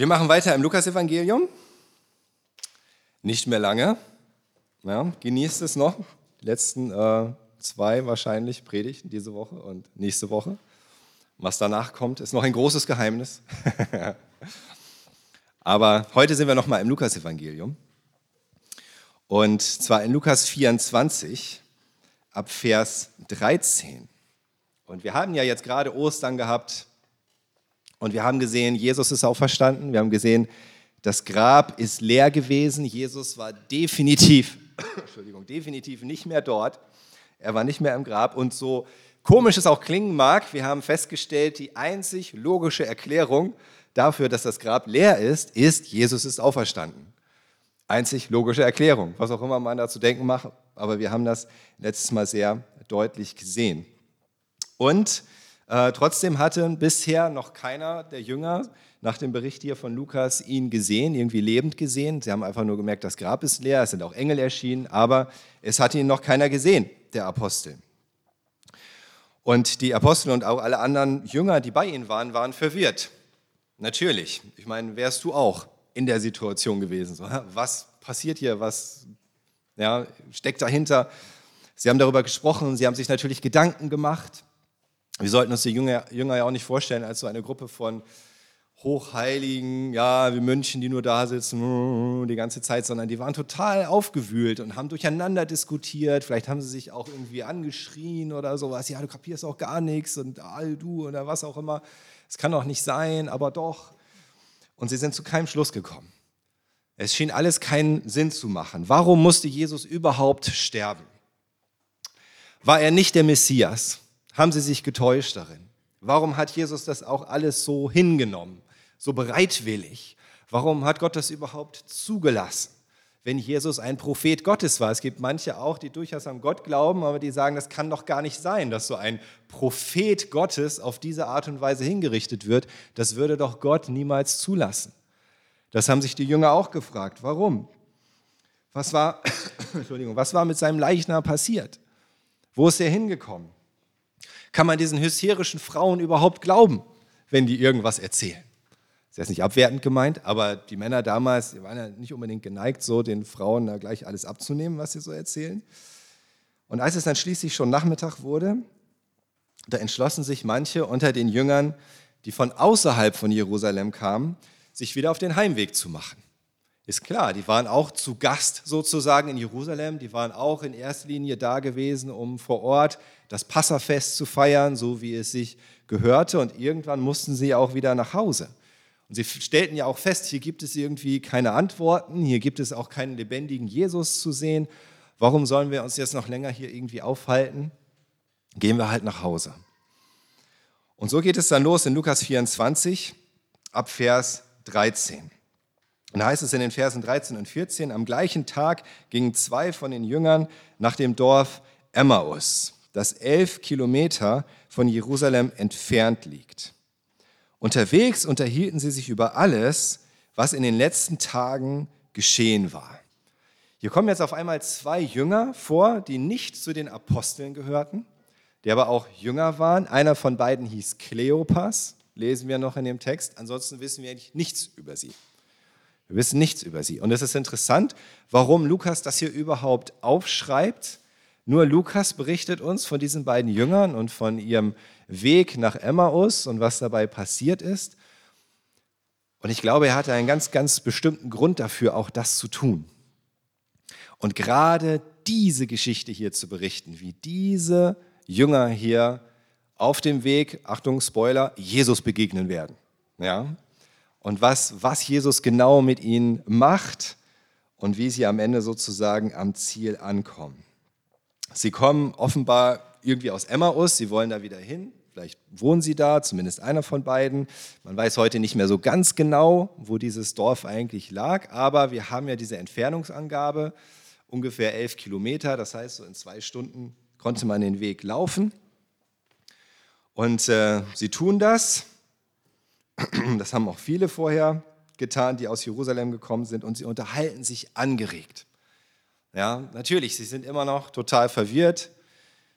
Wir machen weiter im Lukasevangelium. Nicht mehr lange. Ja, genießt es noch. Die letzten äh, zwei wahrscheinlich Predigten diese Woche und nächste Woche. Was danach kommt, ist noch ein großes Geheimnis. Aber heute sind wir noch mal im Lukasevangelium. Und zwar in Lukas 24 ab Vers 13. Und wir haben ja jetzt gerade Ostern gehabt und wir haben gesehen, Jesus ist auferstanden. Wir haben gesehen, das Grab ist leer gewesen. Jesus war definitiv, Entschuldigung, definitiv nicht mehr dort. Er war nicht mehr im Grab. Und so komisch es auch klingen mag, wir haben festgestellt, die einzig logische Erklärung dafür, dass das Grab leer ist, ist, Jesus ist auferstanden. Einzig logische Erklärung, was auch immer man dazu denken macht, aber wir haben das letztes Mal sehr deutlich gesehen. Und äh, trotzdem hatte bisher noch keiner der Jünger nach dem Bericht hier von Lukas ihn gesehen, irgendwie lebend gesehen. Sie haben einfach nur gemerkt, das Grab ist leer, es sind auch Engel erschienen, aber es hat ihn noch keiner gesehen, der Apostel. Und die Apostel und auch alle anderen Jünger, die bei ihnen waren, waren verwirrt. Natürlich. Ich meine, wärst du auch in der Situation gewesen? Was passiert hier? Was ja, steckt dahinter? Sie haben darüber gesprochen, sie haben sich natürlich Gedanken gemacht. Wir sollten uns die Jünger, Jünger ja auch nicht vorstellen als so eine Gruppe von Hochheiligen, ja, wie Mönchen, die nur da sitzen die ganze Zeit, sondern die waren total aufgewühlt und haben durcheinander diskutiert. Vielleicht haben sie sich auch irgendwie angeschrien oder sowas. Ja, du kapierst auch gar nichts und all du oder was auch immer. Es kann doch nicht sein, aber doch. Und sie sind zu keinem Schluss gekommen. Es schien alles keinen Sinn zu machen. Warum musste Jesus überhaupt sterben? War er nicht der Messias? Haben sie sich getäuscht darin? Warum hat Jesus das auch alles so hingenommen? so bereitwillig? Warum hat Gott das überhaupt zugelassen? Wenn Jesus ein Prophet Gottes war. Es gibt manche auch, die durchaus an Gott glauben, aber die sagen, das kann doch gar nicht sein, dass so ein Prophet Gottes auf diese Art und Weise hingerichtet wird. Das würde doch Gott niemals zulassen. Das haben sich die Jünger auch gefragt. Warum? Was war, Entschuldigung, was war mit seinem Leichnam passiert? Wo ist er hingekommen? Kann man diesen hysterischen Frauen überhaupt glauben, wenn die irgendwas erzählen? ist jetzt nicht abwertend gemeint, aber die Männer damals die waren ja nicht unbedingt geneigt, so den Frauen da gleich alles abzunehmen, was sie so erzählen. Und als es dann schließlich schon Nachmittag wurde, da entschlossen sich manche unter den Jüngern, die von außerhalb von Jerusalem kamen, sich wieder auf den Heimweg zu machen. Ist klar, die waren auch zu Gast sozusagen in Jerusalem, die waren auch in erster Linie da gewesen, um vor Ort das Passafest zu feiern, so wie es sich gehörte. Und irgendwann mussten sie auch wieder nach Hause. Und sie stellten ja auch fest, hier gibt es irgendwie keine Antworten, hier gibt es auch keinen lebendigen Jesus zu sehen. Warum sollen wir uns jetzt noch länger hier irgendwie aufhalten? Gehen wir halt nach Hause. Und so geht es dann los in Lukas 24 ab Vers 13. Und da heißt es in den Versen 13 und 14, am gleichen Tag gingen zwei von den Jüngern nach dem Dorf Emmaus, das elf Kilometer von Jerusalem entfernt liegt. Unterwegs unterhielten sie sich über alles, was in den letzten Tagen geschehen war. Hier kommen jetzt auf einmal zwei Jünger vor, die nicht zu den Aposteln gehörten, die aber auch Jünger waren. Einer von beiden hieß Kleopas, lesen wir noch in dem Text. Ansonsten wissen wir eigentlich nichts über sie. Wir wissen nichts über sie. Und es ist interessant, warum Lukas das hier überhaupt aufschreibt. Nur Lukas berichtet uns von diesen beiden Jüngern und von ihrem Weg nach Emmaus und was dabei passiert ist. Und ich glaube, er hatte einen ganz, ganz bestimmten Grund dafür, auch das zu tun. Und gerade diese Geschichte hier zu berichten, wie diese Jünger hier auf dem Weg, Achtung, Spoiler, Jesus begegnen werden. Ja? Und was, was Jesus genau mit ihnen macht und wie sie am Ende sozusagen am Ziel ankommen. Sie kommen offenbar irgendwie aus Emmaus, sie wollen da wieder hin. Vielleicht wohnen sie da, zumindest einer von beiden. Man weiß heute nicht mehr so ganz genau, wo dieses Dorf eigentlich lag, aber wir haben ja diese Entfernungsangabe, ungefähr elf Kilometer. Das heißt, so in zwei Stunden konnte man den Weg laufen. Und äh, sie tun das. Das haben auch viele vorher getan, die aus Jerusalem gekommen sind. Und sie unterhalten sich angeregt. Ja, natürlich, sie sind immer noch total verwirrt.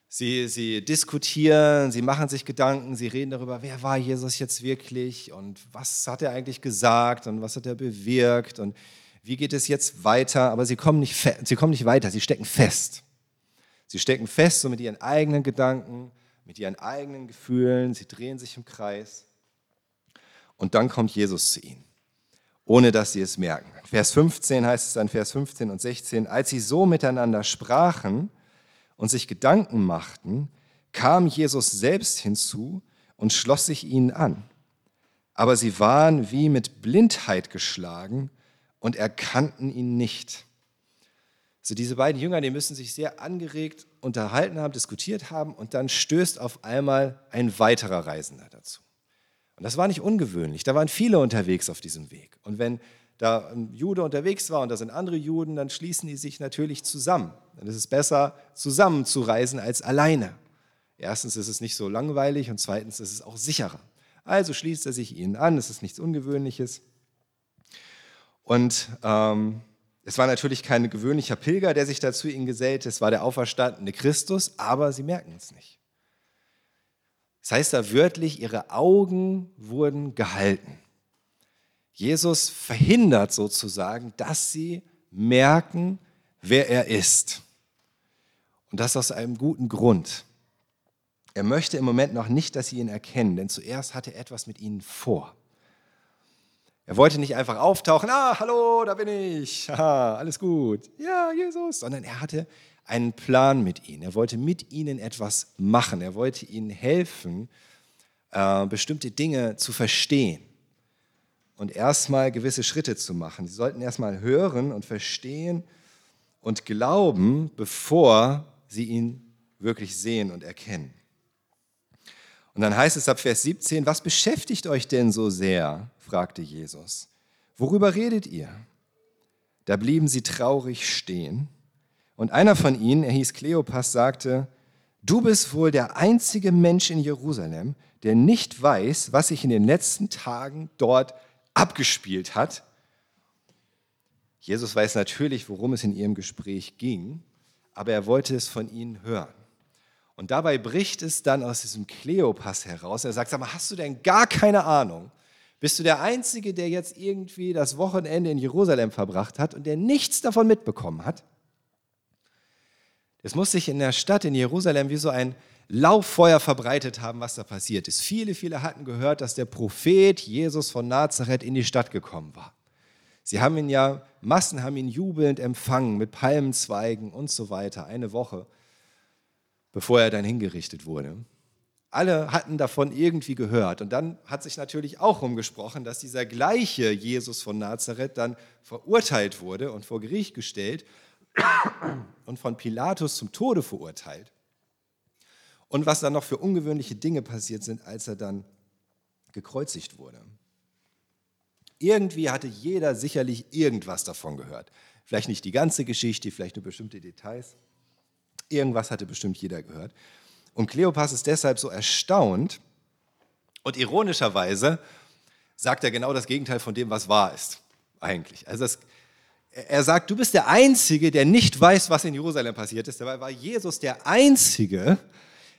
Sie, sie diskutieren, sie machen sich Gedanken, sie reden darüber, wer war Jesus jetzt wirklich und was hat er eigentlich gesagt und was hat er bewirkt und wie geht es jetzt weiter. Aber sie kommen nicht, sie kommen nicht weiter, sie stecken fest. Sie stecken fest so mit ihren eigenen Gedanken, mit ihren eigenen Gefühlen, sie drehen sich im Kreis. Und dann kommt Jesus zu ihnen, ohne dass sie es merken. Vers 15 heißt es dann, Vers 15 und 16, als sie so miteinander sprachen, und sich Gedanken machten, kam Jesus selbst hinzu und schloss sich ihnen an. Aber sie waren wie mit Blindheit geschlagen und erkannten ihn nicht. Also diese beiden Jünger, die müssen sich sehr angeregt unterhalten haben, diskutiert haben und dann stößt auf einmal ein weiterer Reisender dazu. Und das war nicht ungewöhnlich, da waren viele unterwegs auf diesem Weg. Und wenn da ein Jude unterwegs war und da sind andere Juden, dann schließen die sich natürlich zusammen. Dann ist es besser, zusammen zu reisen als alleine. Erstens ist es nicht so langweilig und zweitens ist es auch sicherer. Also schließt er sich ihnen an, es ist nichts Ungewöhnliches. Und ähm, es war natürlich kein gewöhnlicher Pilger, der sich dazu ihnen gesellte, es war der auferstandene Christus, aber sie merken es nicht. Das heißt da wörtlich, ihre Augen wurden gehalten. Jesus verhindert sozusagen, dass sie merken, wer er ist. Und das aus einem guten Grund. Er möchte im Moment noch nicht, dass sie ihn erkennen, denn zuerst hatte er etwas mit ihnen vor. Er wollte nicht einfach auftauchen, ah, hallo, da bin ich, Aha, alles gut, ja, Jesus, sondern er hatte einen Plan mit ihnen. Er wollte mit ihnen etwas machen. Er wollte ihnen helfen, äh, bestimmte Dinge zu verstehen und erstmal gewisse Schritte zu machen. Sie sollten erstmal hören und verstehen und glauben, bevor sie ihn wirklich sehen und erkennen. Und dann heißt es ab Vers 17, was beschäftigt euch denn so sehr? fragte Jesus. Worüber redet ihr? Da blieben sie traurig stehen. Und einer von ihnen, er hieß Kleopas, sagte, du bist wohl der einzige Mensch in Jerusalem, der nicht weiß, was sich in den letzten Tagen dort abgespielt hat. Jesus weiß natürlich, worum es in ihrem Gespräch ging, aber er wollte es von ihnen hören. Und dabei bricht es dann aus diesem Kleopas heraus. Er sagt, sag mal, hast du denn gar keine Ahnung? Bist du der Einzige, der jetzt irgendwie das Wochenende in Jerusalem verbracht hat und der nichts davon mitbekommen hat? Es muss sich in der Stadt in Jerusalem wie so ein Lauffeuer verbreitet haben, was da passiert ist. Viele, viele hatten gehört, dass der Prophet Jesus von Nazareth in die Stadt gekommen war. Sie haben ihn ja, Massen haben ihn jubelnd empfangen mit Palmenzweigen und so weiter, eine Woche, bevor er dann hingerichtet wurde. Alle hatten davon irgendwie gehört. Und dann hat sich natürlich auch rumgesprochen, dass dieser gleiche Jesus von Nazareth dann verurteilt wurde und vor Gericht gestellt und von Pilatus zum Tode verurteilt und was dann noch für ungewöhnliche Dinge passiert sind, als er dann gekreuzigt wurde. Irgendwie hatte jeder sicherlich irgendwas davon gehört. Vielleicht nicht die ganze Geschichte, vielleicht nur bestimmte Details. Irgendwas hatte bestimmt jeder gehört. Und Kleopas ist deshalb so erstaunt und ironischerweise sagt er genau das Gegenteil von dem, was wahr ist, eigentlich. Also das, er sagt, du bist der Einzige, der nicht weiß, was in Jerusalem passiert ist. Dabei war Jesus der Einzige,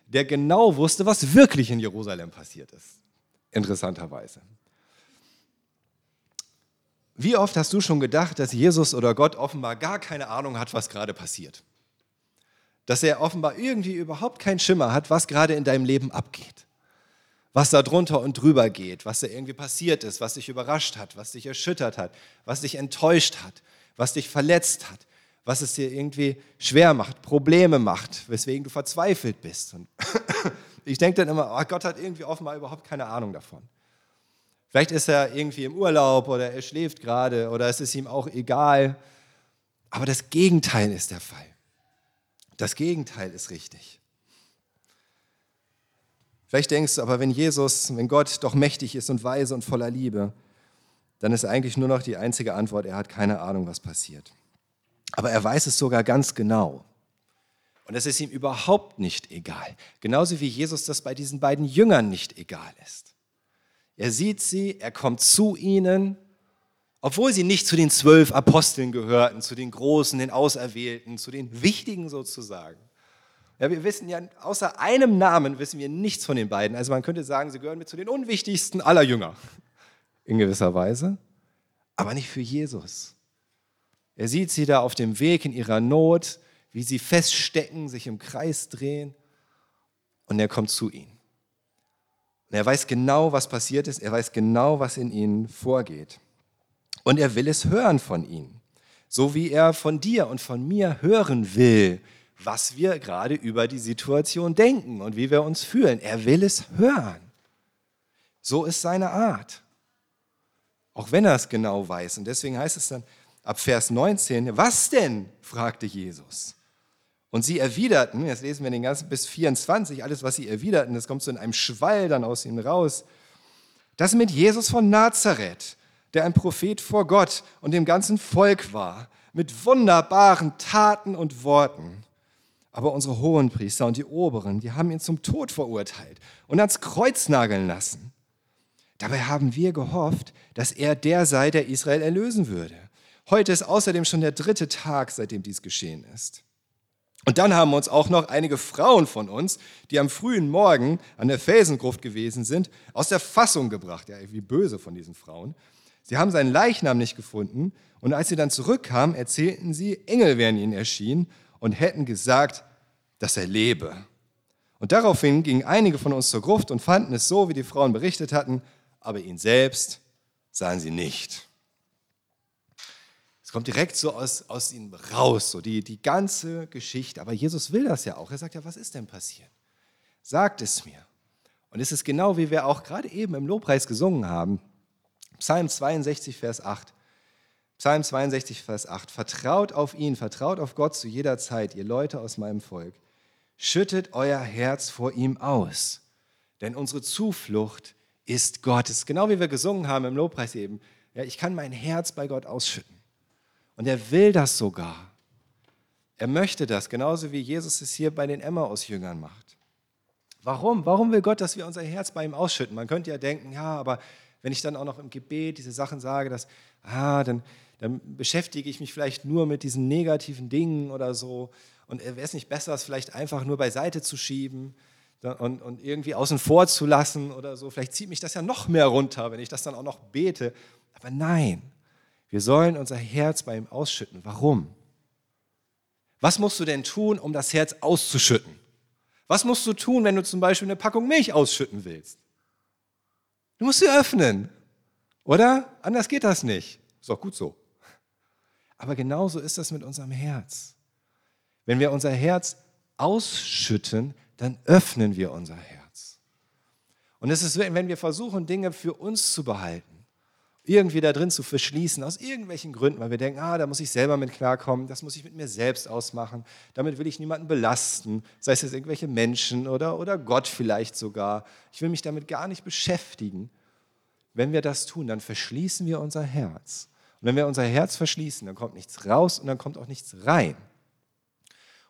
der genau wusste, was wirklich in Jerusalem passiert ist. Interessanterweise. Wie oft hast du schon gedacht, dass Jesus oder Gott offenbar gar keine Ahnung hat, was gerade passiert? Dass er offenbar irgendwie überhaupt keinen Schimmer hat, was gerade in deinem Leben abgeht. Was da drunter und drüber geht, was da irgendwie passiert ist, was dich überrascht hat, was dich erschüttert hat, was dich enttäuscht hat, was dich verletzt hat, was es dir irgendwie schwer macht, Probleme macht, weswegen du verzweifelt bist. Und ich denke dann immer, oh, Gott hat irgendwie offenbar überhaupt keine Ahnung davon. Vielleicht ist er irgendwie im Urlaub oder er schläft gerade oder es ist ihm auch egal. Aber das Gegenteil ist der Fall. Das Gegenteil ist richtig. Vielleicht denkst du aber, wenn Jesus, wenn Gott doch mächtig ist und weise und voller Liebe, dann ist eigentlich nur noch die einzige Antwort, er hat keine Ahnung, was passiert. Aber er weiß es sogar ganz genau. Und es ist ihm überhaupt nicht egal. Genauso wie Jesus das bei diesen beiden Jüngern nicht egal ist. Er sieht sie, er kommt zu ihnen, obwohl sie nicht zu den zwölf Aposteln gehörten, zu den Großen, den Auserwählten, zu den Wichtigen sozusagen. Ja, wir wissen ja, außer einem Namen wissen wir nichts von den beiden. Also man könnte sagen, sie gehören mit zu den unwichtigsten aller Jünger. In gewisser Weise. Aber nicht für Jesus. Er sieht sie da auf dem Weg in ihrer Not, wie sie feststecken, sich im Kreis drehen. Und er kommt zu ihnen. Und er weiß genau, was passiert ist. Er weiß genau, was in ihnen vorgeht. Und er will es hören von ihnen. So wie er von dir und von mir hören will, was wir gerade über die Situation denken und wie wir uns fühlen. Er will es hören. So ist seine Art. Auch wenn er es genau weiß. Und deswegen heißt es dann ab Vers 19, was denn? fragte Jesus. Und sie erwiderten, jetzt lesen wir den ganzen bis 24, alles, was sie erwiderten, das kommt so in einem Schwall dann aus ihnen raus. Das mit Jesus von Nazareth, der ein Prophet vor Gott und dem ganzen Volk war, mit wunderbaren Taten und Worten. Aber unsere Hohenpriester und die Oberen, die haben ihn zum Tod verurteilt und ans Kreuz nageln lassen. Dabei haben wir gehofft, dass er der sei, der Israel erlösen würde. Heute ist außerdem schon der dritte Tag, seitdem dies geschehen ist. Und dann haben uns auch noch einige Frauen von uns, die am frühen Morgen an der Felsengruft gewesen sind, aus der Fassung gebracht. Ja, wie böse von diesen Frauen. Sie haben seinen Leichnam nicht gefunden und als sie dann zurückkamen, erzählten sie, Engel wären ihnen erschienen und hätten gesagt, dass er lebe. Und daraufhin gingen einige von uns zur Gruft und fanden es so, wie die Frauen berichtet hatten, aber ihn selbst sahen sie nicht. Es kommt direkt so aus, aus ihnen raus, so die, die ganze Geschichte. Aber Jesus will das ja auch. Er sagt ja, was ist denn passiert? Sagt es mir. Und es ist genau wie wir auch gerade eben im Lobpreis gesungen haben. Psalm 62, Vers 8. Psalm 62, Vers 8. Vertraut auf ihn, vertraut auf Gott zu jeder Zeit, ihr Leute aus meinem Volk. Schüttet euer Herz vor ihm aus, denn unsere Zuflucht ist Gottes. Genau wie wir gesungen haben im Lobpreis eben. Ja, ich kann mein Herz bei Gott ausschütten. Und er will das sogar. Er möchte das, genauso wie Jesus es hier bei den Emmaus-Jüngern macht. Warum? Warum will Gott, dass wir unser Herz bei ihm ausschütten? Man könnte ja denken, ja, aber wenn ich dann auch noch im Gebet diese Sachen sage, dass, ah, dann, dann beschäftige ich mich vielleicht nur mit diesen negativen Dingen oder so. Und wäre es nicht besser, es vielleicht einfach nur beiseite zu schieben und, und irgendwie außen vor zu lassen oder so? Vielleicht zieht mich das ja noch mehr runter, wenn ich das dann auch noch bete. Aber nein, wir sollen unser Herz bei ihm ausschütten. Warum? Was musst du denn tun, um das Herz auszuschütten? Was musst du tun, wenn du zum Beispiel eine Packung Milch ausschütten willst? Du musst sie öffnen, oder? Anders geht das nicht. Ist auch gut so. Aber genauso ist das mit unserem Herz. Wenn wir unser Herz ausschütten, dann öffnen wir unser Herz. Und es ist, wenn wir versuchen, Dinge für uns zu behalten, irgendwie da drin zu verschließen, aus irgendwelchen Gründen, weil wir denken, ah, da muss ich selber mit klarkommen, das muss ich mit mir selbst ausmachen, damit will ich niemanden belasten, sei es jetzt irgendwelche Menschen oder, oder Gott vielleicht sogar. Ich will mich damit gar nicht beschäftigen. Wenn wir das tun, dann verschließen wir unser Herz. Und wenn wir unser Herz verschließen, dann kommt nichts raus und dann kommt auch nichts rein.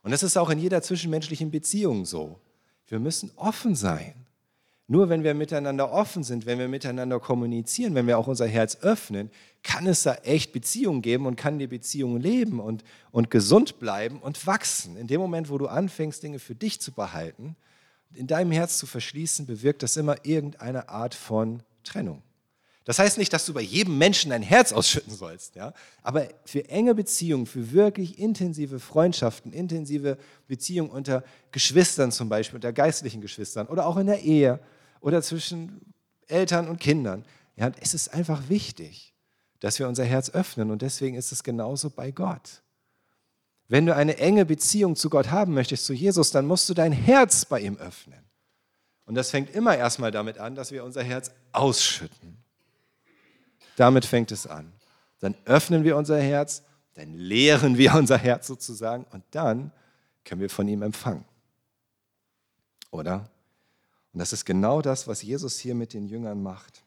Und das ist auch in jeder zwischenmenschlichen Beziehung so. Wir müssen offen sein. Nur wenn wir miteinander offen sind, wenn wir miteinander kommunizieren, wenn wir auch unser Herz öffnen, kann es da echt Beziehungen geben und kann die Beziehung leben und, und gesund bleiben und wachsen. In dem Moment, wo du anfängst, Dinge für dich zu behalten, in deinem Herz zu verschließen, bewirkt das immer irgendeine Art von Trennung. Das heißt nicht, dass du bei jedem Menschen dein Herz ausschütten sollst, ja? aber für enge Beziehungen, für wirklich intensive Freundschaften, intensive Beziehungen unter Geschwistern zum Beispiel, unter geistlichen Geschwistern oder auch in der Ehe oder zwischen Eltern und Kindern, ja, es ist einfach wichtig, dass wir unser Herz öffnen und deswegen ist es genauso bei Gott. Wenn du eine enge Beziehung zu Gott haben möchtest, zu Jesus, dann musst du dein Herz bei ihm öffnen. Und das fängt immer erstmal damit an, dass wir unser Herz ausschütten. Damit fängt es an. Dann öffnen wir unser Herz, dann leeren wir unser Herz sozusagen und dann können wir von ihm empfangen. Oder? Und das ist genau das, was Jesus hier mit den Jüngern macht.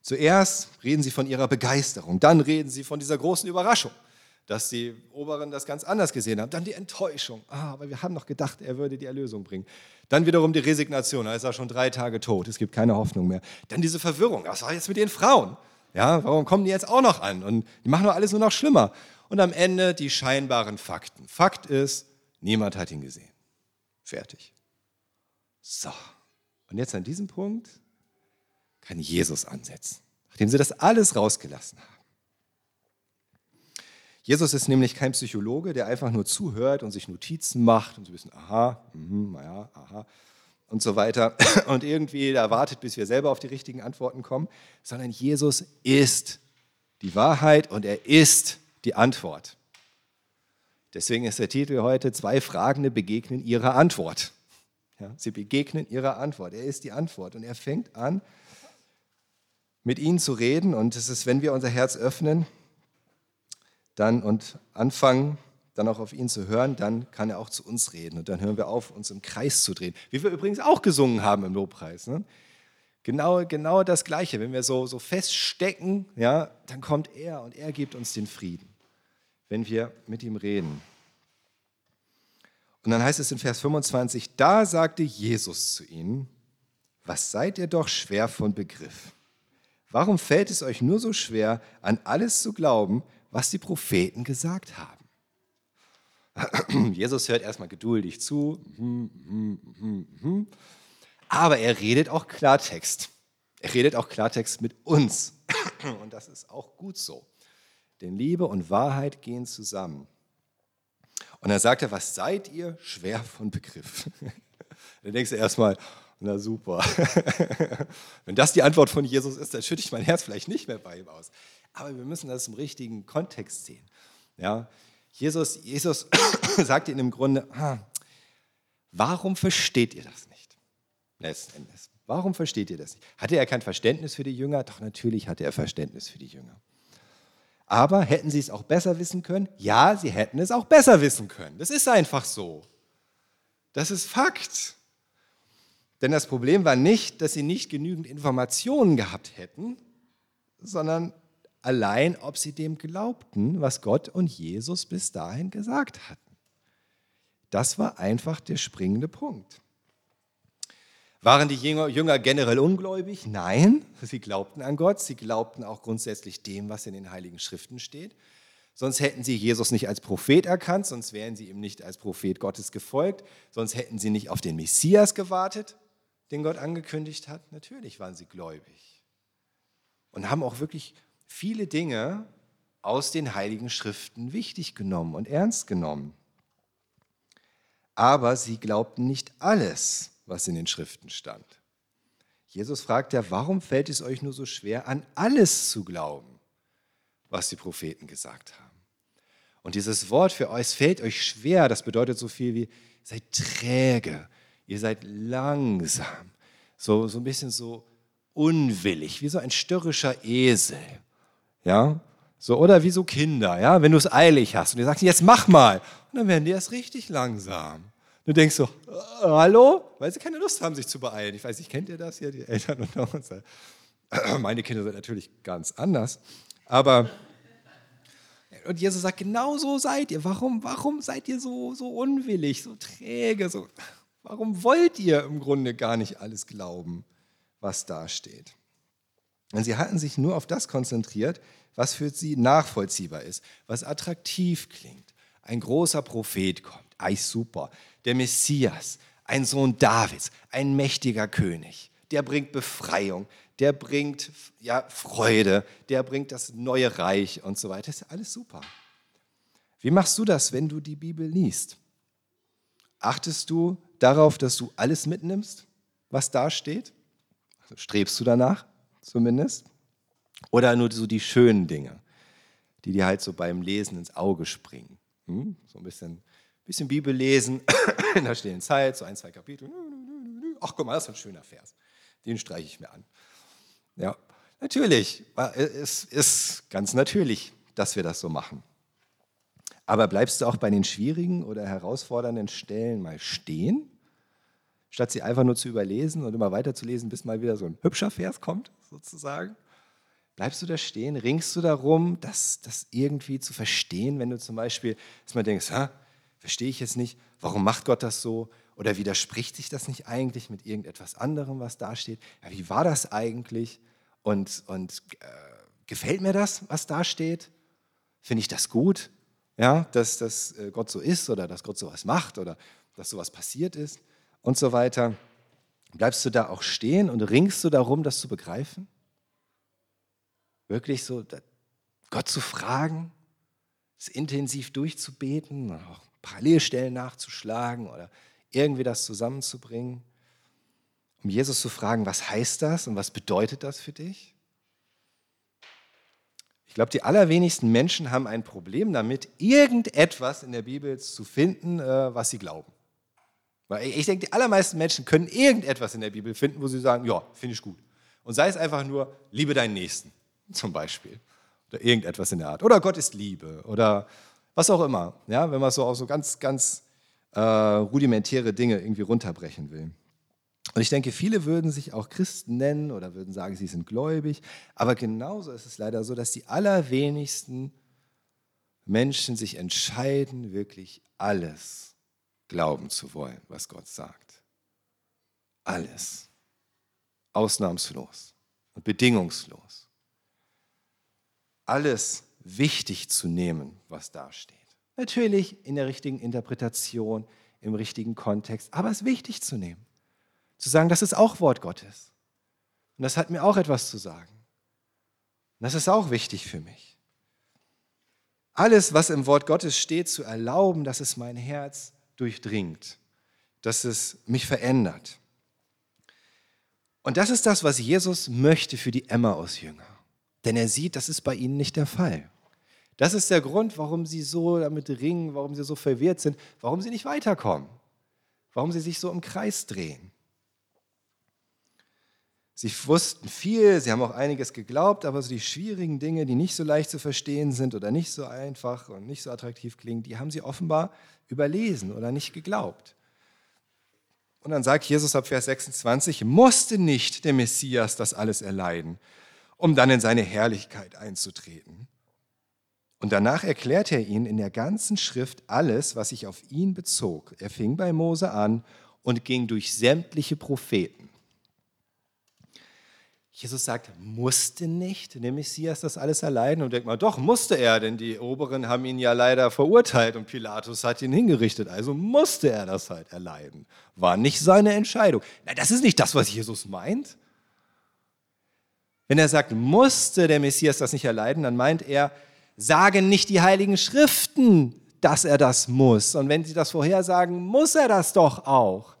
Zuerst reden sie von ihrer Begeisterung, dann reden sie von dieser großen Überraschung, dass die Oberen das ganz anders gesehen haben. Dann die Enttäuschung, ah, aber wir haben noch gedacht, er würde die Erlösung bringen. Dann wiederum die Resignation, er ist ja schon drei Tage tot, es gibt keine Hoffnung mehr. Dann diese Verwirrung, was war jetzt mit den Frauen? Ja, warum kommen die jetzt auch noch an? Und die machen doch alles nur noch schlimmer. Und am Ende die scheinbaren Fakten. Fakt ist, Niemand hat ihn gesehen. Fertig. So. Und jetzt an diesem Punkt kann Jesus ansetzen, nachdem sie das alles rausgelassen haben. Jesus ist nämlich kein Psychologe, der einfach nur zuhört und sich Notizen macht und so ein bisschen, aha, mh, ja, aha und so weiter und irgendwie da wartet, bis wir selber auf die richtigen Antworten kommen, sondern Jesus ist die Wahrheit und er ist die Antwort. Deswegen ist der Titel heute, zwei Fragende begegnen ihrer Antwort. Ja, sie begegnen ihrer Antwort. Er ist die Antwort und er fängt an, mit ihnen zu reden und es ist, wenn wir unser Herz öffnen, dann und anfangen, dann auch auf ihn zu hören, dann kann er auch zu uns reden. Und dann hören wir auf, uns im Kreis zu drehen. Wie wir übrigens auch gesungen haben im Lobpreis. Ne? Genau, genau das Gleiche. Wenn wir so, so feststecken, ja, dann kommt er und er gibt uns den Frieden, wenn wir mit ihm reden. Und dann heißt es in Vers 25, da sagte Jesus zu ihnen, was seid ihr doch schwer von Begriff? Warum fällt es euch nur so schwer, an alles zu glauben, was die Propheten gesagt haben. Jesus hört erstmal geduldig zu, aber er redet auch Klartext. Er redet auch Klartext mit uns. Und das ist auch gut so. Denn Liebe und Wahrheit gehen zusammen. Und dann sagt er, was seid ihr? Schwer von Begriff. Dann denkst du erstmal, na super. Wenn das die Antwort von Jesus ist, dann schütte ich mein Herz vielleicht nicht mehr bei ihm aus. Aber wir müssen das im richtigen Kontext sehen. Ja? Jesus, Jesus sagt ihnen im Grunde, warum versteht ihr das nicht? Letzten Endes. Warum versteht ihr das nicht? Hatte er kein Verständnis für die Jünger? Doch natürlich hatte er Verständnis für die Jünger. Aber hätten sie es auch besser wissen können? Ja, sie hätten es auch besser wissen können. Das ist einfach so. Das ist Fakt. Denn das Problem war nicht, dass sie nicht genügend Informationen gehabt hätten, sondern allein, ob sie dem glaubten, was Gott und Jesus bis dahin gesagt hatten. Das war einfach der springende Punkt. Waren die Jünger generell ungläubig? Nein, sie glaubten an Gott, sie glaubten auch grundsätzlich dem, was in den Heiligen Schriften steht. Sonst hätten sie Jesus nicht als Prophet erkannt, sonst wären sie ihm nicht als Prophet Gottes gefolgt, sonst hätten sie nicht auf den Messias gewartet, den Gott angekündigt hat. Natürlich waren sie gläubig und haben auch wirklich viele Dinge aus den heiligen Schriften wichtig genommen und ernst genommen. Aber sie glaubten nicht alles, was in den Schriften stand. Jesus fragt ja, warum fällt es euch nur so schwer, an alles zu glauben, was die Propheten gesagt haben? Und dieses Wort für euch fällt euch schwer, das bedeutet so viel wie, seid träge, ihr seid langsam, so, so ein bisschen so unwillig, wie so ein störrischer Esel. Ja, so, oder wie so Kinder, ja, wenn du es eilig hast und die sagst, jetzt mach mal. Und dann werden die erst richtig langsam. Du denkst so, äh, hallo? Weil sie keine Lust haben, sich zu beeilen. Ich weiß nicht, kennt ihr das hier, die Eltern unter uns? Meine Kinder sind natürlich ganz anders. Aber, und Jesus sagt, genau so seid ihr. Warum, warum seid ihr so, so unwillig, so träge? So, warum wollt ihr im Grunde gar nicht alles glauben, was da steht? Und sie hatten sich nur auf das konzentriert, was für sie nachvollziehbar ist, was attraktiv klingt. Ein großer Prophet kommt, ei super, der Messias, ein Sohn Davids, ein mächtiger König, der bringt Befreiung, der bringt ja, Freude, der bringt das neue Reich und so weiter. Das ist alles super. Wie machst du das, wenn du die Bibel liest? Achtest du darauf, dass du alles mitnimmst, was da steht? Also strebst du danach? Zumindest. Oder nur so die schönen Dinge, die dir halt so beim Lesen ins Auge springen. Hm? So ein bisschen, bisschen Bibel lesen, in der stillen Zeit, so ein, zwei Kapitel. Ach, guck mal, das ist ein schöner Vers. Den streiche ich mir an. Ja, natürlich, es ist ganz natürlich, dass wir das so machen. Aber bleibst du auch bei den schwierigen oder herausfordernden Stellen mal stehen statt sie einfach nur zu überlesen und immer weiterzulesen, bis mal wieder so ein hübscher Vers kommt, sozusagen? Bleibst du da stehen? Ringst du darum, das, das irgendwie zu verstehen, wenn du zum Beispiel dass denkst, verstehe ich jetzt nicht, warum macht Gott das so? Oder widerspricht sich das nicht eigentlich mit irgendetwas anderem, was da steht? Ja, wie war das eigentlich? Und, und äh, gefällt mir das, was da steht? Finde ich das gut? ja, dass, dass äh, Gott so ist oder dass Gott sowas macht oder dass sowas passiert ist und so weiter. Bleibst du da auch stehen und ringst du darum, das zu begreifen? Wirklich so Gott zu fragen, es intensiv durchzubeten, auch Parallelstellen nachzuschlagen oder irgendwie das zusammenzubringen, um Jesus zu fragen, was heißt das und was bedeutet das für dich? Ich glaube, die allerwenigsten Menschen haben ein Problem damit, irgendetwas in der Bibel zu finden, äh, was sie glauben. Weil ich denke, die allermeisten Menschen können irgendetwas in der Bibel finden, wo sie sagen, ja, finde ich gut. Und sei es einfach nur, liebe deinen Nächsten zum Beispiel. Oder irgendetwas in der Art. Oder Gott ist Liebe. Oder was auch immer. Ja, wenn man so auch so ganz, ganz äh, rudimentäre Dinge irgendwie runterbrechen will. Und ich denke, viele würden sich auch Christen nennen oder würden sagen, sie sind gläubig. Aber genauso ist es leider so, dass die allerwenigsten Menschen sich entscheiden, wirklich alles glauben zu wollen, was Gott sagt. Alles. Ausnahmslos und bedingungslos. Alles wichtig zu nehmen, was da steht. Natürlich in der richtigen Interpretation, im richtigen Kontext, aber es wichtig zu nehmen. Zu sagen, das ist auch Wort Gottes. Und das hat mir auch etwas zu sagen. Und das ist auch wichtig für mich. Alles, was im Wort Gottes steht, zu erlauben, dass es mein Herz durchdringt, dass es mich verändert. Und das ist das, was Jesus möchte für die Emmaus-Jünger. Denn er sieht, das ist bei ihnen nicht der Fall. Das ist der Grund, warum sie so damit ringen, warum sie so verwirrt sind, warum sie nicht weiterkommen, warum sie sich so im Kreis drehen. Sie wussten viel, sie haben auch einiges geglaubt, aber so die schwierigen Dinge, die nicht so leicht zu verstehen sind oder nicht so einfach und nicht so attraktiv klingen, die haben sie offenbar überlesen oder nicht geglaubt. Und dann sagt Jesus ab Vers 26, musste nicht der Messias das alles erleiden, um dann in seine Herrlichkeit einzutreten. Und danach erklärt er ihnen in der ganzen Schrift alles, was sich auf ihn bezog. Er fing bei Mose an und ging durch sämtliche Propheten. Jesus sagt, musste nicht der Messias das alles erleiden? Und denkt mal, doch, musste er, denn die Oberen haben ihn ja leider verurteilt und Pilatus hat ihn hingerichtet. Also musste er das halt erleiden. War nicht seine Entscheidung. Na, das ist nicht das, was Jesus meint. Wenn er sagt, musste der Messias das nicht erleiden, dann meint er, sagen nicht die heiligen Schriften, dass er das muss. Und wenn sie das vorhersagen, muss er das doch auch.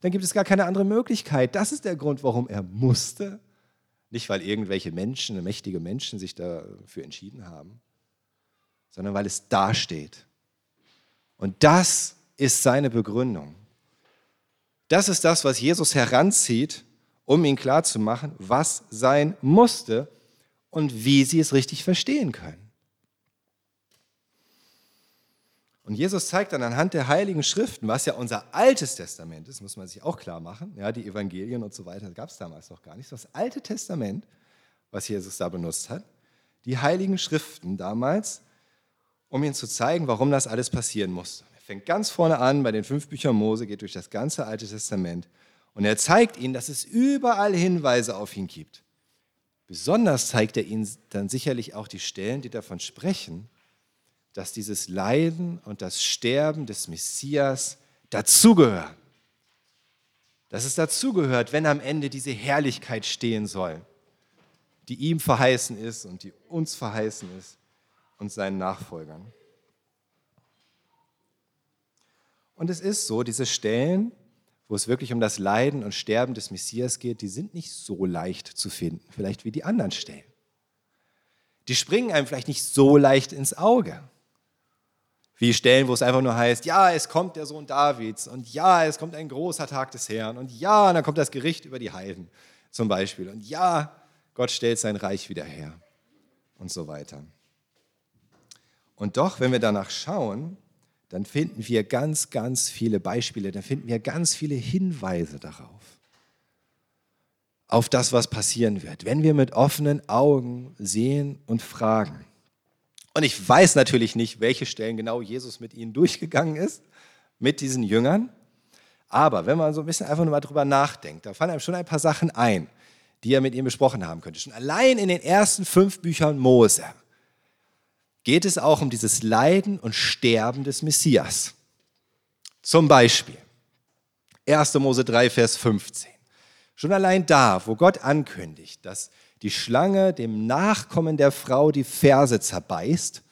Dann gibt es gar keine andere Möglichkeit. Das ist der Grund, warum er musste. Nicht, weil irgendwelche Menschen, mächtige Menschen sich dafür entschieden haben, sondern weil es da steht. Und das ist seine Begründung. Das ist das, was Jesus heranzieht, um ihnen klarzumachen, was sein musste und wie sie es richtig verstehen können. Und Jesus zeigt dann anhand der Heiligen Schriften, was ja unser altes Testament ist, muss man sich auch klar machen. Ja, die Evangelien und so weiter gab es damals noch gar nicht. Das alte Testament, was Jesus da benutzt hat, die Heiligen Schriften damals, um ihnen zu zeigen, warum das alles passieren musste. Er fängt ganz vorne an bei den fünf Büchern Mose, geht durch das ganze Alte Testament und er zeigt ihnen, dass es überall Hinweise auf ihn gibt. Besonders zeigt er ihnen dann sicherlich auch die Stellen, die davon sprechen, dass dieses Leiden und das Sterben des Messias dazugehören. Dass es dazugehört, wenn am Ende diese Herrlichkeit stehen soll, die ihm verheißen ist und die uns verheißen ist und seinen Nachfolgern. Und es ist so, diese Stellen, wo es wirklich um das Leiden und Sterben des Messias geht, die sind nicht so leicht zu finden, vielleicht wie die anderen Stellen. Die springen einem vielleicht nicht so leicht ins Auge. Wie Stellen, wo es einfach nur heißt, ja, es kommt der Sohn Davids und ja, es kommt ein großer Tag des Herrn und ja, und dann kommt das Gericht über die Heiden zum Beispiel und ja, Gott stellt sein Reich wieder her und so weiter. Und doch, wenn wir danach schauen, dann finden wir ganz, ganz viele Beispiele, dann finden wir ganz viele Hinweise darauf, auf das, was passieren wird, wenn wir mit offenen Augen sehen und fragen. Und ich weiß natürlich nicht, welche Stellen genau Jesus mit ihnen durchgegangen ist, mit diesen Jüngern. Aber wenn man so ein bisschen einfach nur mal drüber nachdenkt, da fallen einem schon ein paar Sachen ein, die er mit ihnen besprochen haben könnte. Schon allein in den ersten fünf Büchern Mose. geht es auch um dieses Leiden und Sterben des Messias. Zum Beispiel 1. Mose 3, Vers 15. Schon allein da, wo Gott ankündigt, dass die Schlange dem Nachkommen der Frau die Ferse zerbeißt,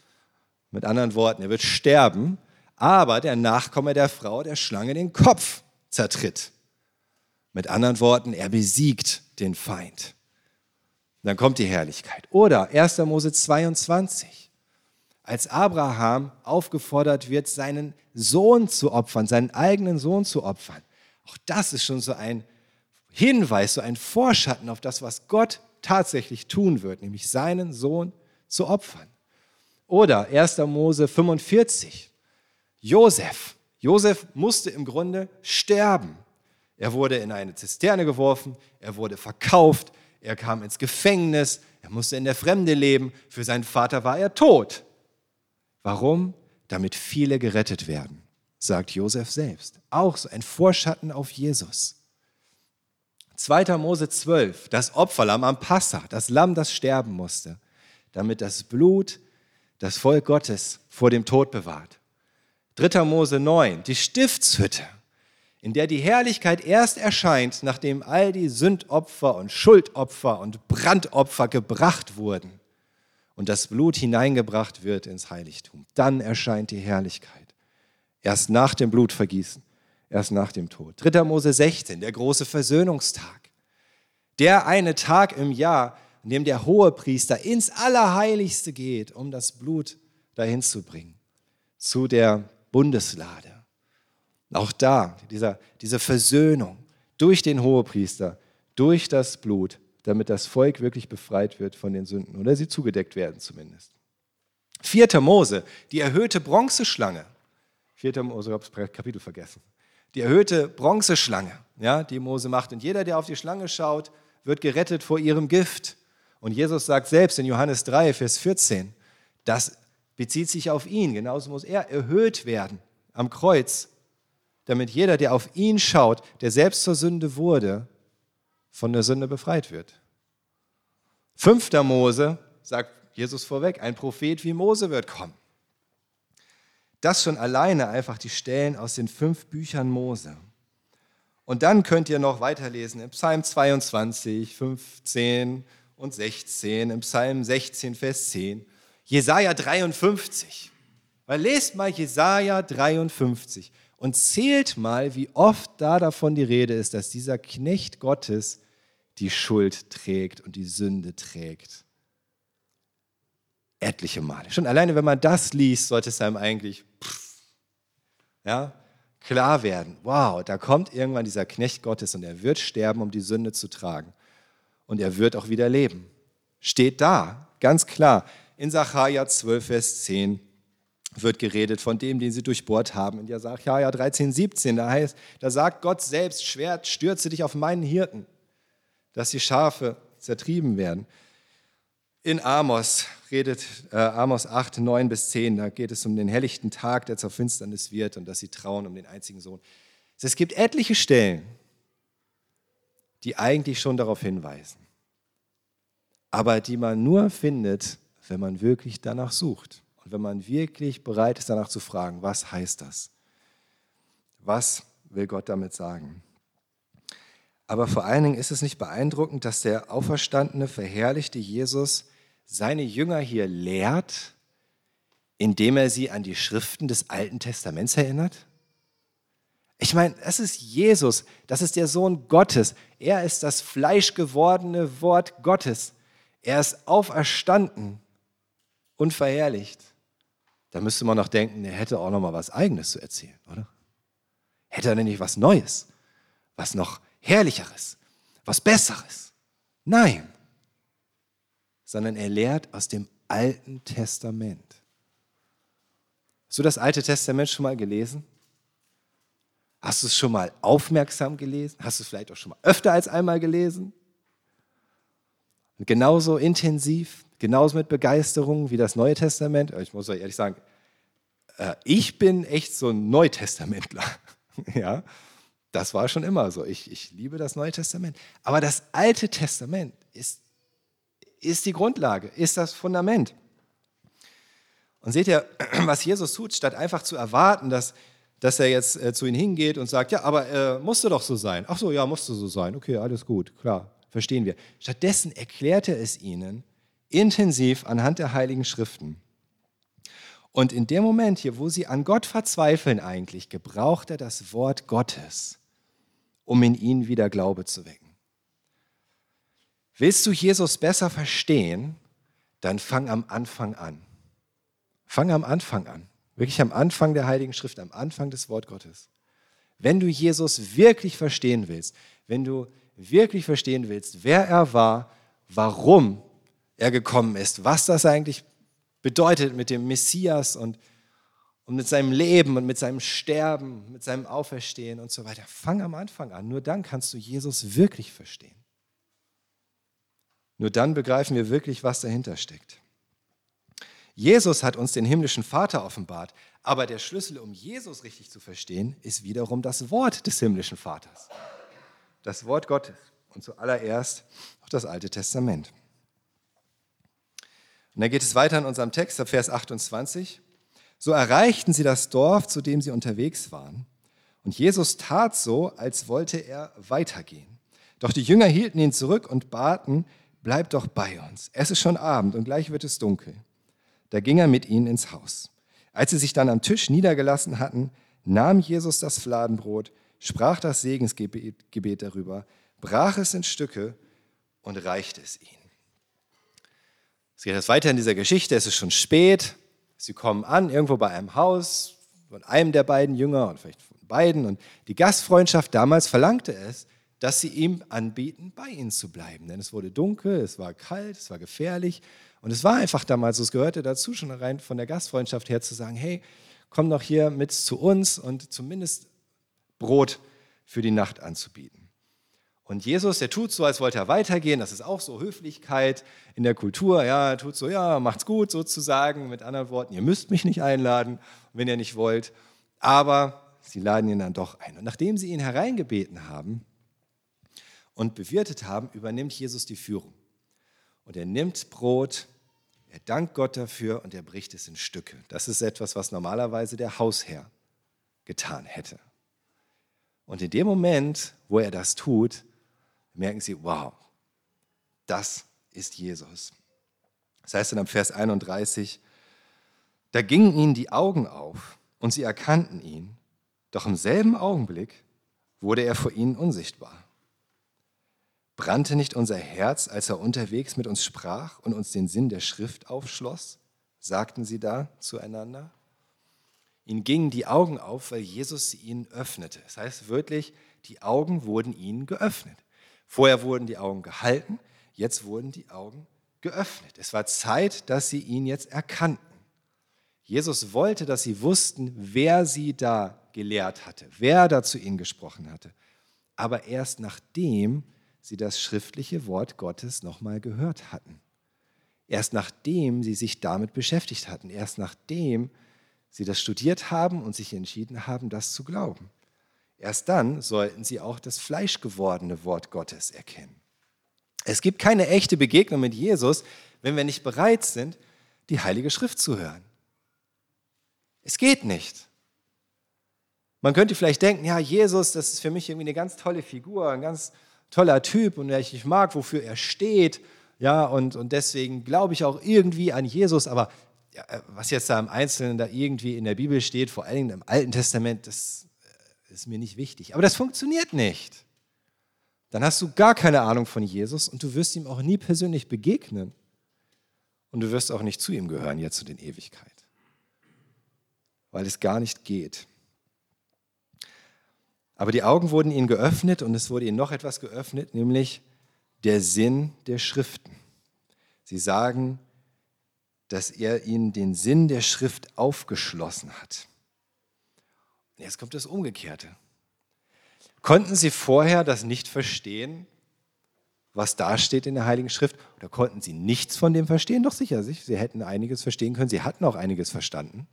mit anderen Worten, er wird sterben, aber der Nachkomme der Frau der Schlange den Kopf zertritt. Mit anderen Worten, er besiegt den Feind. Dann kommt die Herrlichkeit. Oder 1. Mose 22, als Abraham aufgefordert wird, seinen Sohn zu opfern, seinen eigenen Sohn zu opfern. Auch das ist schon so ein Hinweis, so ein Vorschatten auf das, was Gott tatsächlich tun wird, nämlich seinen Sohn zu opfern. Oder 1. Mose 45, Josef. Josef musste im Grunde sterben. Er wurde in eine Zisterne geworfen, er wurde verkauft, er kam ins Gefängnis, er musste in der Fremde leben, für seinen Vater war er tot. Warum? Damit viele gerettet werden, sagt Josef selbst. Auch so ein Vorschatten auf Jesus. 2. Mose 12, das Opferlamm am Passa, das Lamm, das sterben musste, damit das Blut das Volk Gottes vor dem Tod bewahrt. 3. Mose 9, die Stiftshütte, in der die Herrlichkeit erst erscheint, nachdem all die Sündopfer und Schuldopfer und Brandopfer gebracht wurden und das Blut hineingebracht wird ins Heiligtum. Dann erscheint die Herrlichkeit. Erst nach dem Blutvergießen erst nach dem Tod. 3. Mose 16, der große Versöhnungstag. Der eine Tag im Jahr, an dem der Hohepriester ins Allerheiligste geht, um das Blut dahin zu bringen, zu der Bundeslade. Auch da, dieser, diese Versöhnung durch den Hohepriester, durch das Blut, damit das Volk wirklich befreit wird von den Sünden oder sie zugedeckt werden zumindest. 4. Mose, die erhöhte Bronzeschlange. 4. Mose, ich habe das Kapitel vergessen die erhöhte Bronzeschlange, ja, die Mose macht. Und jeder, der auf die Schlange schaut, wird gerettet vor ihrem Gift. Und Jesus sagt selbst in Johannes 3, Vers 14, das bezieht sich auf ihn. Genauso muss er erhöht werden am Kreuz, damit jeder, der auf ihn schaut, der selbst zur Sünde wurde, von der Sünde befreit wird. Fünfter Mose sagt Jesus vorweg, ein Prophet wie Mose wird kommen. Das schon alleine einfach die Stellen aus den fünf Büchern Mose. Und dann könnt ihr noch weiterlesen im Psalm 22, 15 und 16, im Psalm 16, Vers 10, Jesaja 53. Weil lest mal Jesaja 53 und zählt mal, wie oft da davon die Rede ist, dass dieser Knecht Gottes die Schuld trägt und die Sünde trägt etliche Male. Schon alleine, wenn man das liest, sollte es einem eigentlich ja, klar werden. Wow, da kommt irgendwann dieser Knecht Gottes und er wird sterben, um die Sünde zu tragen. Und er wird auch wieder leben. Steht da, ganz klar. In Sacharja 12, Vers 10 wird geredet von dem, den sie durchbohrt haben. In Sacharja 13, 17, da heißt, da sagt Gott selbst, Schwert, stürze dich auf meinen Hirten, dass die Schafe zertrieben werden. In Amos redet äh, Amos 8, 9 bis 10, da geht es um den helllichten Tag, der zur Finsternis wird und dass sie trauen um den einzigen Sohn. Es gibt etliche Stellen, die eigentlich schon darauf hinweisen, aber die man nur findet, wenn man wirklich danach sucht und wenn man wirklich bereit ist, danach zu fragen, was heißt das? Was will Gott damit sagen? Aber vor allen Dingen ist es nicht beeindruckend, dass der auferstandene, verherrlichte Jesus seine Jünger hier lehrt, indem er sie an die Schriften des Alten Testaments erinnert? Ich meine, das ist Jesus, das ist der Sohn Gottes. Er ist das fleischgewordene Wort Gottes. Er ist auferstanden und verherrlicht. Da müsste man noch denken, er hätte auch noch mal was Eigenes zu erzählen, oder? Hätte er denn nicht was Neues, was noch Herrlicheres, was Besseres? Nein sondern er lehrt aus dem Alten Testament. Hast du das Alte Testament schon mal gelesen? Hast du es schon mal aufmerksam gelesen? Hast du es vielleicht auch schon mal öfter als einmal gelesen? Und genauso intensiv, genauso mit Begeisterung wie das Neue Testament. Ich muss euch ehrlich sagen, äh, ich bin echt so ein Neutestamentler. ja, das war schon immer so. Ich, ich liebe das Neue Testament. Aber das Alte Testament ist ist die Grundlage, ist das Fundament. Und seht ihr, was Jesus tut, statt einfach zu erwarten, dass, dass er jetzt äh, zu ihnen hingeht und sagt, ja, aber äh, musste doch so sein. Ach so, ja, musste so sein. Okay, alles gut, klar, verstehen wir. Stattdessen erklärt er es ihnen intensiv anhand der Heiligen Schriften. Und in dem Moment hier, wo sie an Gott verzweifeln eigentlich, gebraucht er das Wort Gottes, um in ihnen wieder Glaube zu wecken. Willst du Jesus besser verstehen, dann fang am Anfang an. Fang am Anfang an. Wirklich am Anfang der Heiligen Schrift, am Anfang des Wort Gottes. Wenn du Jesus wirklich verstehen willst, wenn du wirklich verstehen willst, wer er war, warum er gekommen ist, was das eigentlich bedeutet mit dem Messias und, und mit seinem Leben und mit seinem Sterben, mit seinem Auferstehen und so weiter. Fang am Anfang an. Nur dann kannst du Jesus wirklich verstehen. Nur dann begreifen wir wirklich, was dahinter steckt. Jesus hat uns den himmlischen Vater offenbart, aber der Schlüssel, um Jesus richtig zu verstehen, ist wiederum das Wort des himmlischen Vaters. Das Wort Gottes und zuallererst auch das Alte Testament. Und dann geht es weiter in unserem Text, ab Vers 28. So erreichten sie das Dorf, zu dem sie unterwegs waren. Und Jesus tat so, als wollte er weitergehen. Doch die Jünger hielten ihn zurück und baten, bleib doch bei uns. Es ist schon Abend und gleich wird es dunkel. Da ging er mit ihnen ins Haus. Als sie sich dann am Tisch niedergelassen hatten, nahm Jesus das Fladenbrot, sprach das Segensgebet darüber, brach es in Stücke und reichte es ihnen. Es geht jetzt weiter in dieser Geschichte, es ist schon spät, sie kommen an, irgendwo bei einem Haus von einem der beiden Jünger und vielleicht von beiden und die Gastfreundschaft damals verlangte es, dass sie ihm anbieten, bei ihnen zu bleiben. Denn es wurde dunkel, es war kalt, es war gefährlich. Und es war einfach damals es gehörte dazu, schon rein von der Gastfreundschaft her zu sagen, hey, komm doch hier mit zu uns und zumindest Brot für die Nacht anzubieten. Und Jesus, der tut so, als wollte er weitergehen. Das ist auch so Höflichkeit in der Kultur. Ja, er tut so, ja, macht's gut sozusagen. Mit anderen Worten, ihr müsst mich nicht einladen, wenn ihr nicht wollt. Aber sie laden ihn dann doch ein. Und nachdem sie ihn hereingebeten haben, und bewirtet haben, übernimmt Jesus die Führung. Und er nimmt Brot, er dankt Gott dafür und er bricht es in Stücke. Das ist etwas, was normalerweise der Hausherr getan hätte. Und in dem Moment, wo er das tut, merken sie, wow, das ist Jesus. Das heißt dann am Vers 31, da gingen ihnen die Augen auf und sie erkannten ihn, doch im selben Augenblick wurde er vor ihnen unsichtbar. Brannte nicht unser Herz, als er unterwegs mit uns sprach und uns den Sinn der Schrift aufschloss? sagten sie da zueinander. Ihnen gingen die Augen auf, weil Jesus sie ihnen öffnete. Das heißt wörtlich, die Augen wurden ihnen geöffnet. Vorher wurden die Augen gehalten, jetzt wurden die Augen geöffnet. Es war Zeit, dass sie ihn jetzt erkannten. Jesus wollte, dass sie wussten, wer sie da gelehrt hatte, wer da zu ihnen gesprochen hatte. Aber erst nachdem sie das schriftliche Wort Gottes nochmal gehört hatten. Erst nachdem sie sich damit beschäftigt hatten, erst nachdem sie das studiert haben und sich entschieden haben, das zu glauben. Erst dann sollten sie auch das fleischgewordene Wort Gottes erkennen. Es gibt keine echte Begegnung mit Jesus, wenn wir nicht bereit sind, die Heilige Schrift zu hören. Es geht nicht. Man könnte vielleicht denken, ja, Jesus, das ist für mich irgendwie eine ganz tolle Figur, ein ganz toller Typ und ich mag, wofür er steht. Ja, und, und deswegen glaube ich auch irgendwie an Jesus, aber ja, äh, was jetzt da im Einzelnen da irgendwie in der Bibel steht, vor allen Dingen im Alten Testament, das äh, ist mir nicht wichtig. Aber das funktioniert nicht. Dann hast du gar keine Ahnung von Jesus und du wirst ihm auch nie persönlich begegnen. Und du wirst auch nicht zu ihm gehören jetzt zu den Ewigkeit. Weil es gar nicht geht. Aber die Augen wurden ihnen geöffnet und es wurde ihnen noch etwas geöffnet, nämlich der Sinn der Schriften. Sie sagen, dass er ihnen den Sinn der Schrift aufgeschlossen hat. Jetzt kommt das Umgekehrte. Konnten sie vorher das nicht verstehen, was da steht in der Heiligen Schrift? Oder konnten sie nichts von dem verstehen? Doch sicher, sie hätten einiges verstehen können. Sie hatten auch einiges verstanden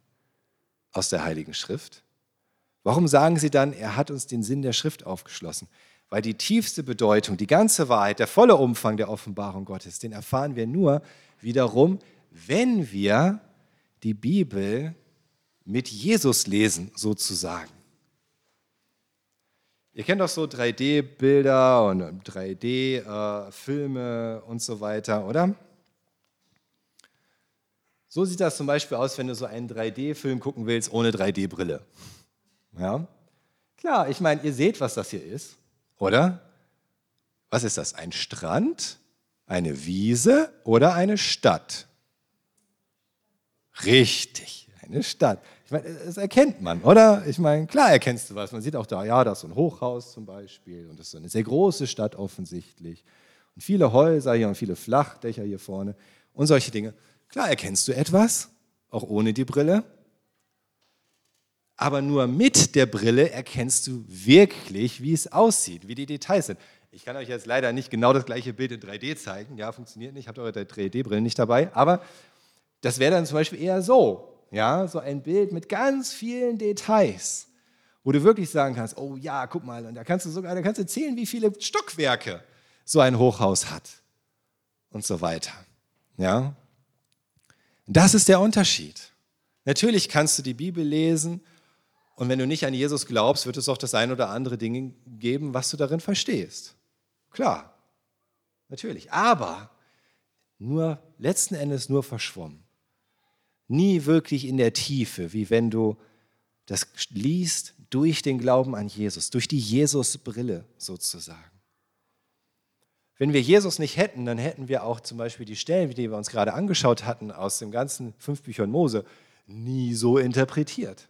aus der Heiligen Schrift. Warum sagen sie dann, er hat uns den Sinn der Schrift aufgeschlossen? Weil die tiefste Bedeutung, die ganze Wahrheit, der volle Umfang der Offenbarung Gottes, den erfahren wir nur wiederum, wenn wir die Bibel mit Jesus lesen, sozusagen. Ihr kennt doch so 3D-Bilder und 3D-Filme und so weiter, oder? So sieht das zum Beispiel aus, wenn du so einen 3D-Film gucken willst ohne 3D-Brille. Ja? Klar, ich meine, ihr seht, was das hier ist, oder? Was ist das? Ein Strand, eine Wiese oder eine Stadt? Richtig, eine Stadt. Ich meine, das erkennt man, oder? Ich meine, klar erkennst du was. Man sieht auch da, ja, da ist so ein Hochhaus zum Beispiel und das ist so eine sehr große Stadt offensichtlich. Und viele Häuser hier und viele Flachdächer hier vorne und solche Dinge. Klar erkennst du etwas, auch ohne die Brille. Aber nur mit der Brille erkennst du wirklich, wie es aussieht, wie die Details sind. Ich kann euch jetzt leider nicht genau das gleiche Bild in 3D zeigen. Ja, funktioniert nicht. Habt eure 3D-Brillen nicht dabei. Aber das wäre dann zum Beispiel eher so. Ja, so ein Bild mit ganz vielen Details, wo du wirklich sagen kannst, oh ja, guck mal, und da kannst du sogar, da kannst du zählen, wie viele Stockwerke so ein Hochhaus hat und so weiter. Ja, das ist der Unterschied. Natürlich kannst du die Bibel lesen und wenn du nicht an Jesus glaubst, wird es auch das ein oder andere Ding geben, was du darin verstehst. Klar, natürlich. Aber nur letzten Endes nur verschwommen. Nie wirklich in der Tiefe, wie wenn du das liest durch den Glauben an Jesus, durch die Jesus-Brille sozusagen. Wenn wir Jesus nicht hätten, dann hätten wir auch zum Beispiel die Stellen, die wir uns gerade angeschaut hatten, aus dem ganzen fünf Büchern Mose, nie so interpretiert.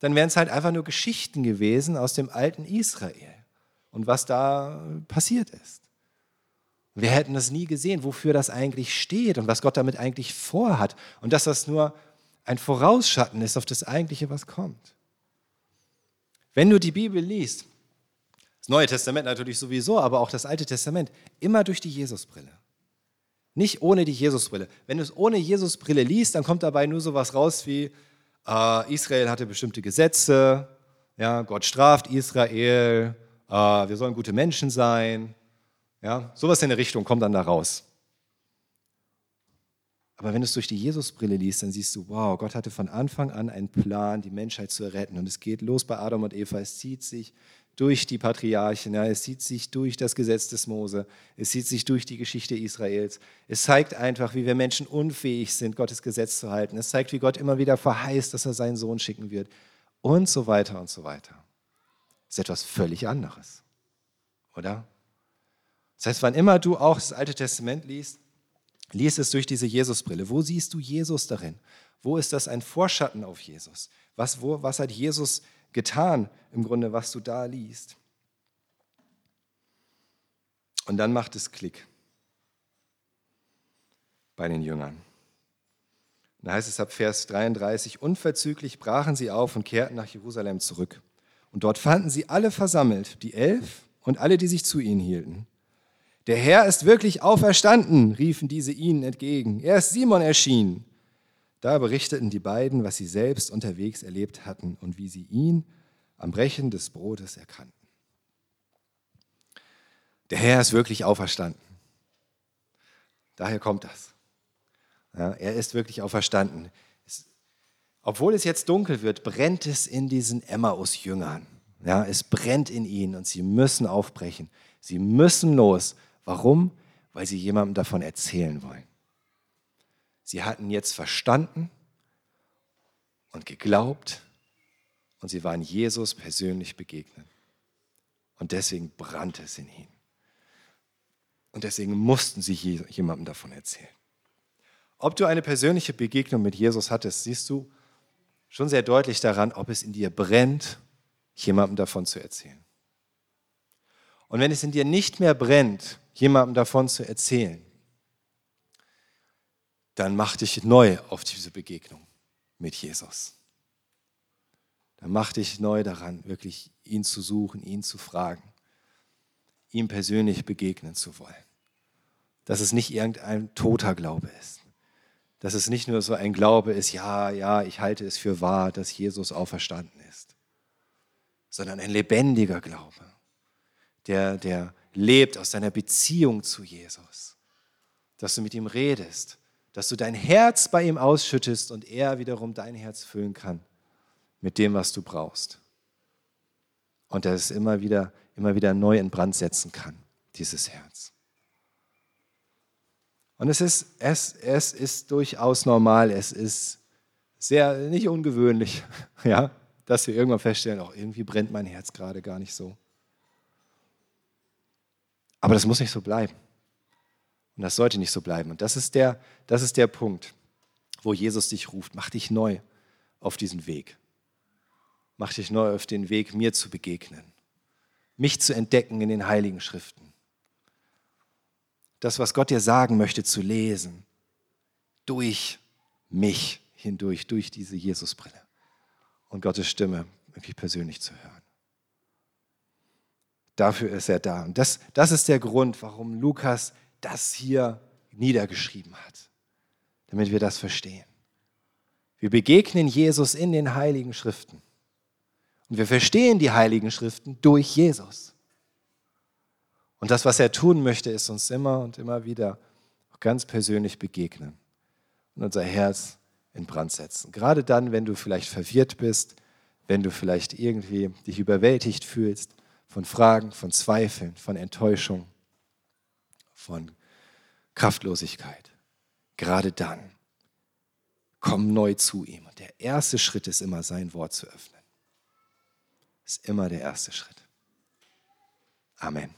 Dann wären es halt einfach nur Geschichten gewesen aus dem alten Israel und was da passiert ist. Wir hätten das nie gesehen, wofür das eigentlich steht und was Gott damit eigentlich vorhat und dass das nur ein Vorausschatten ist auf das Eigentliche, was kommt. Wenn du die Bibel liest, das Neue Testament natürlich sowieso, aber auch das Alte Testament, immer durch die Jesusbrille. Nicht ohne die Jesusbrille. Wenn du es ohne Jesusbrille liest, dann kommt dabei nur sowas raus wie, äh, Israel hatte bestimmte Gesetze, ja, Gott straft Israel, äh, wir sollen gute Menschen sein. Ja, sowas in der Richtung kommt dann da raus. Aber wenn du es durch die Jesusbrille liest, dann siehst du, wow, Gott hatte von Anfang an einen Plan, die Menschheit zu retten. Und es geht los bei Adam und Eva. Es zieht sich durch die Patriarchen, ja, es zieht sich durch das Gesetz des Mose, es zieht sich durch die Geschichte Israels. Es zeigt einfach, wie wir Menschen unfähig sind, Gottes Gesetz zu halten. Es zeigt, wie Gott immer wieder verheißt, dass er seinen Sohn schicken wird und so weiter und so weiter. Das ist etwas völlig anderes, oder? Das heißt, wann immer du auch das Alte Testament liest, liest es durch diese Jesusbrille. Wo siehst du Jesus darin? Wo ist das ein Vorschatten auf Jesus? Was, wo, was hat Jesus getan, im Grunde, was du da liest. Und dann macht es Klick bei den Jüngern. Da heißt es ab Vers 33, unverzüglich brachen sie auf und kehrten nach Jerusalem zurück. Und dort fanden sie alle versammelt, die Elf und alle, die sich zu ihnen hielten. Der Herr ist wirklich auferstanden, riefen diese ihnen entgegen. Er ist Simon erschienen. Da berichteten die beiden, was sie selbst unterwegs erlebt hatten und wie sie ihn am Brechen des Brotes erkannten. Der Herr ist wirklich auferstanden. Daher kommt das. Ja, er ist wirklich auferstanden. Es, obwohl es jetzt dunkel wird, brennt es in diesen Emmaus-Jüngern. Ja, es brennt in ihnen und sie müssen aufbrechen. Sie müssen los. Warum? Weil sie jemandem davon erzählen wollen. Sie hatten jetzt verstanden und geglaubt und sie waren Jesus persönlich begegnet. Und deswegen brannte es in ihnen. Und deswegen mussten sie jemandem davon erzählen. Ob du eine persönliche Begegnung mit Jesus hattest, siehst du schon sehr deutlich daran, ob es in dir brennt, jemandem davon zu erzählen. Und wenn es in dir nicht mehr brennt, jemandem davon zu erzählen, dann mach dich neu auf diese Begegnung mit Jesus. Dann mach dich neu daran, wirklich ihn zu suchen, ihn zu fragen, ihm persönlich begegnen zu wollen. Dass es nicht irgendein toter Glaube ist. Dass es nicht nur so ein Glaube ist, ja, ja, ich halte es für wahr, dass Jesus auferstanden ist, sondern ein lebendiger Glaube, der, der lebt aus deiner Beziehung zu Jesus. Dass du mit ihm redest, dass du dein Herz bei ihm ausschüttest und er wiederum dein Herz füllen kann mit dem, was du brauchst. Und dass es immer wieder, immer wieder neu in Brand setzen kann, dieses Herz. Und es ist, es, es ist durchaus normal, es ist sehr nicht ungewöhnlich, ja, dass wir irgendwann feststellen, auch irgendwie brennt mein Herz gerade gar nicht so. Aber das muss nicht so bleiben. Und das sollte nicht so bleiben. Und das ist der, das ist der Punkt, wo Jesus dich ruft. Mach dich neu auf diesen Weg. Mach dich neu auf den Weg, mir zu begegnen. Mich zu entdecken in den heiligen Schriften. Das, was Gott dir sagen möchte, zu lesen. Durch mich hindurch, durch diese Jesusbrille. Und Gottes Stimme wirklich persönlich zu hören. Dafür ist er da. Und das, das ist der Grund, warum Lukas das hier niedergeschrieben hat, damit wir das verstehen. Wir begegnen Jesus in den heiligen Schriften. Und wir verstehen die heiligen Schriften durch Jesus. Und das, was er tun möchte, ist uns immer und immer wieder ganz persönlich begegnen und unser Herz in Brand setzen. Gerade dann, wenn du vielleicht verwirrt bist, wenn du vielleicht irgendwie dich überwältigt fühlst, von Fragen, von Zweifeln, von Enttäuschung, von Kraftlosigkeit. Gerade dann komm neu zu ihm. Und der erste Schritt ist immer, sein Wort zu öffnen. Ist immer der erste Schritt. Amen.